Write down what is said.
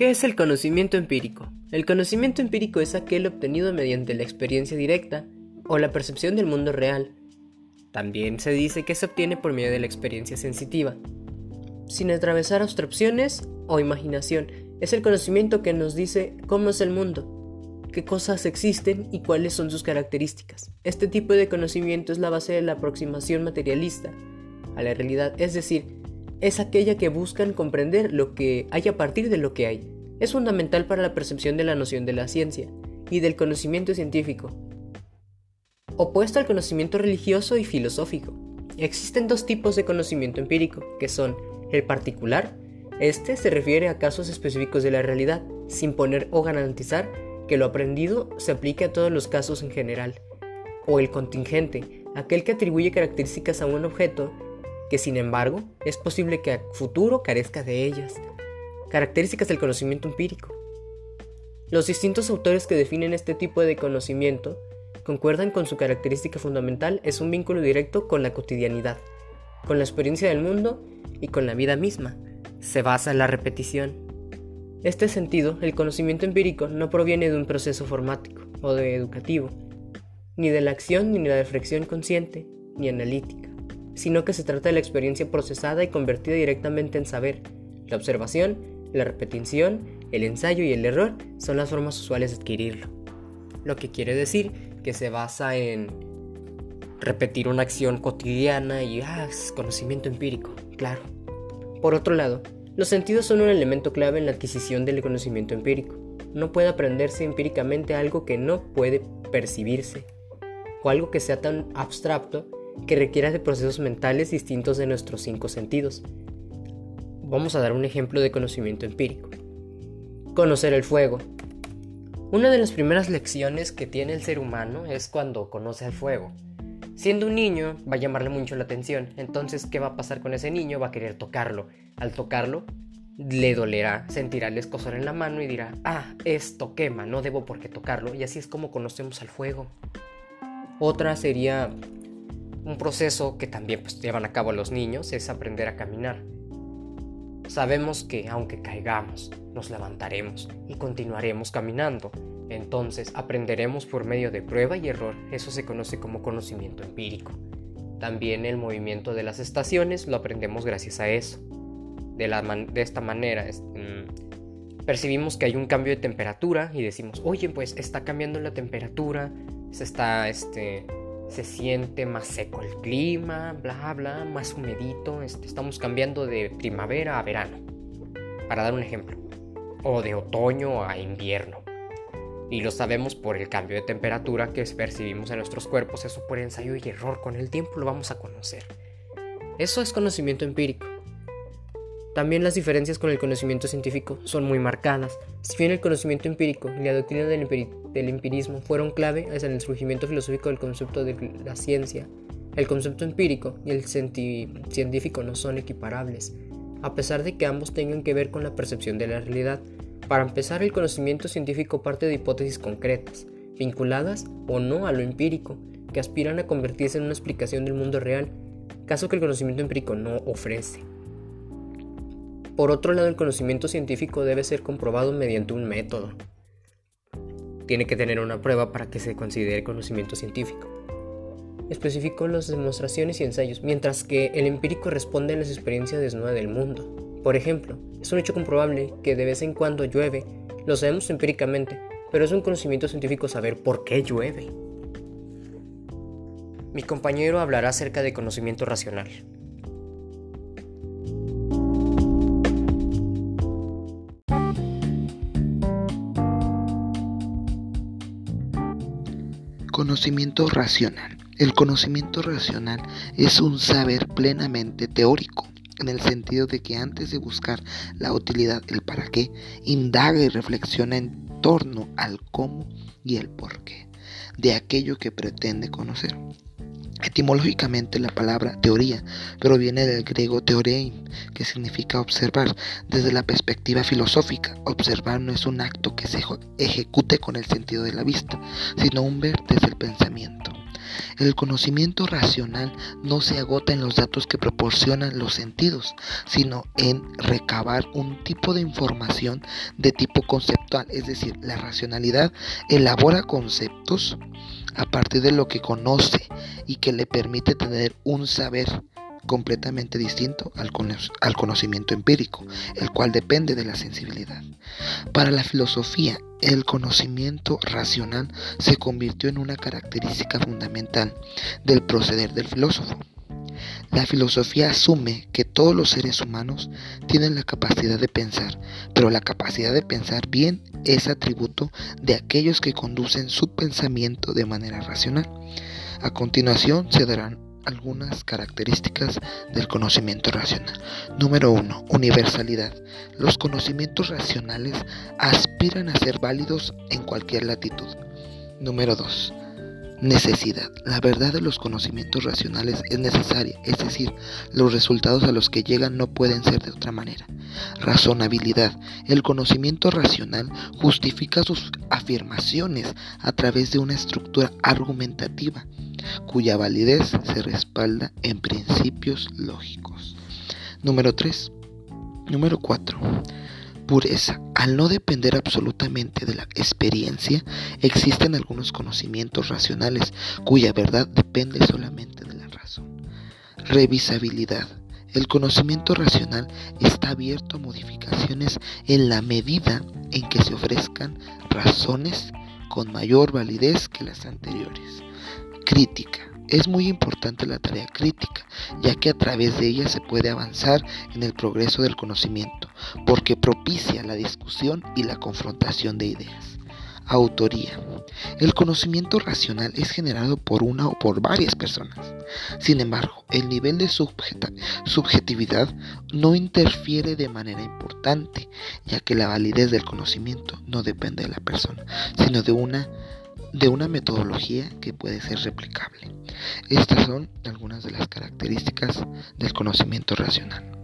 ¿Qué es el conocimiento empírico? El conocimiento empírico es aquel obtenido mediante la experiencia directa o la percepción del mundo real. También se dice que se obtiene por medio de la experiencia sensitiva. Sin atravesar abstracciones o imaginación, es el conocimiento que nos dice cómo es el mundo, qué cosas existen y cuáles son sus características. Este tipo de conocimiento es la base de la aproximación materialista a la realidad, es decir, es aquella que buscan comprender lo que hay a partir de lo que hay. Es fundamental para la percepción de la noción de la ciencia y del conocimiento científico. Opuesto al conocimiento religioso y filosófico. Existen dos tipos de conocimiento empírico, que son el particular, este se refiere a casos específicos de la realidad, sin poner o garantizar que lo aprendido se aplique a todos los casos en general, o el contingente, aquel que atribuye características a un objeto que sin embargo es posible que a futuro carezca de ellas. Características del conocimiento empírico. Los distintos autores que definen este tipo de conocimiento concuerdan con su característica fundamental es un vínculo directo con la cotidianidad, con la experiencia del mundo y con la vida misma. Se basa en la repetición. Este sentido, el conocimiento empírico no proviene de un proceso formático o de educativo, ni de la acción ni de la reflexión consciente ni analítica sino que se trata de la experiencia procesada y convertida directamente en saber. La observación, la repetición, el ensayo y el error son las formas usuales de adquirirlo. Lo que quiere decir que se basa en repetir una acción cotidiana y ah, es conocimiento empírico, claro. Por otro lado, los sentidos son un elemento clave en la adquisición del conocimiento empírico. No puede aprenderse empíricamente algo que no puede percibirse, o algo que sea tan abstracto que requiera de procesos mentales distintos de nuestros cinco sentidos. Vamos a dar un ejemplo de conocimiento empírico. Conocer el fuego. Una de las primeras lecciones que tiene el ser humano es cuando conoce el fuego. Siendo un niño va a llamarle mucho la atención, entonces ¿qué va a pasar con ese niño? Va a querer tocarlo. Al tocarlo, le dolerá, sentirá el escosor en la mano y dirá, ah, esto quema, no debo por qué tocarlo, y así es como conocemos al fuego. Otra sería un proceso que también pues, llevan a cabo los niños es aprender a caminar. Sabemos que aunque caigamos, nos levantaremos y continuaremos caminando. Entonces aprenderemos por medio de prueba y error. Eso se conoce como conocimiento empírico. También el movimiento de las estaciones lo aprendemos gracias a eso. De, la de esta manera mm, percibimos que hay un cambio de temperatura y decimos, oye, pues está cambiando la temperatura, se está este, se siente más seco el clima, bla, bla, más humedito. Este, estamos cambiando de primavera a verano, para dar un ejemplo, o de otoño a invierno. Y lo sabemos por el cambio de temperatura que percibimos en nuestros cuerpos, eso por ensayo y error, con el tiempo lo vamos a conocer. Eso es conocimiento empírico. También las diferencias con el conocimiento científico son muy marcadas. Si bien el conocimiento empírico y la doctrina del, empirismo fueron clave en el surgimiento filosófico del concepto de la ciencia, el concepto empírico y el científico no son equiparables, a pesar de que ambos tengan que ver con la percepción de la realidad. Para empezar, el conocimiento científico parte de hipótesis concretas, vinculadas o no a lo empírico, que aspiran a convertirse en una explicación del mundo real, caso que el conocimiento empírico no ofrece. Por otro lado, el conocimiento científico debe ser comprobado mediante un método. Tiene que tener una prueba para que se considere conocimiento científico. Especificó las demostraciones y ensayos, mientras que el empírico responde a las experiencias desnudas del mundo. Por ejemplo, es un hecho comprobable que de vez en cuando llueve, lo sabemos empíricamente, pero es un conocimiento científico saber por qué llueve. Mi compañero hablará acerca de conocimiento racional. Conocimiento racional. El conocimiento racional es un saber plenamente teórico, en el sentido de que antes de buscar la utilidad, el para qué, indaga y reflexiona en torno al cómo y el por qué de aquello que pretende conocer. Etimológicamente la palabra teoría proviene del griego teorein, que significa observar. Desde la perspectiva filosófica, observar no es un acto que se ejecute con el sentido de la vista, sino un ver desde el pensamiento. El conocimiento racional no se agota en los datos que proporcionan los sentidos, sino en recabar un tipo de información de tipo conceptual, es decir, la racionalidad elabora conceptos a partir de lo que conoce y que le permite tener un saber completamente distinto al, al, conocimiento empírico, el cual depende de la sensibilidad. Para la filosofía, el conocimiento racional se convirtió en una característica fundamental del proceder del filósofo. La filosofía asume que todos los seres humanos tienen la capacidad de pensar, pero la capacidad de pensar bien es atributo de aquellos que conducen su pensamiento de manera racional. A continuación se darán algunas características del conocimiento racional. Número 1. Universalidad. Los conocimientos racionales aspiran a ser válidos en cualquier latitud. Número 2. Necesidad. La verdad de los conocimientos racionales es necesaria, es decir, los resultados a los que llegan no pueden ser de otra manera. Razonabilidad. El conocimiento racional justifica sus afirmaciones a través de una estructura argumentativa, cuya validez se respalda en principios lógicos. Número 3. Número 4 pureza. Al no depender absolutamente de la experiencia, existen algunos conocimientos racionales cuya verdad depende solamente de la razón. Revisabilidad. El conocimiento racional está abierto a modificaciones en la medida en que se ofrezcan razones con mayor validez que las anteriores. Crítica. Es muy importante la tarea crítica, ya que a través de ella se puede avanzar en el progreso del conocimiento, porque propicia la discusión y la confrontación de ideas. Autoría. El conocimiento racional es generado por una o por varias personas. Sin embargo, el nivel de subjetividad no interfiere de manera importante, ya que la validez del conocimiento no depende de la persona, sino de una de una metodología que puede ser replicable. Estas son algunas de las características del conocimiento racional.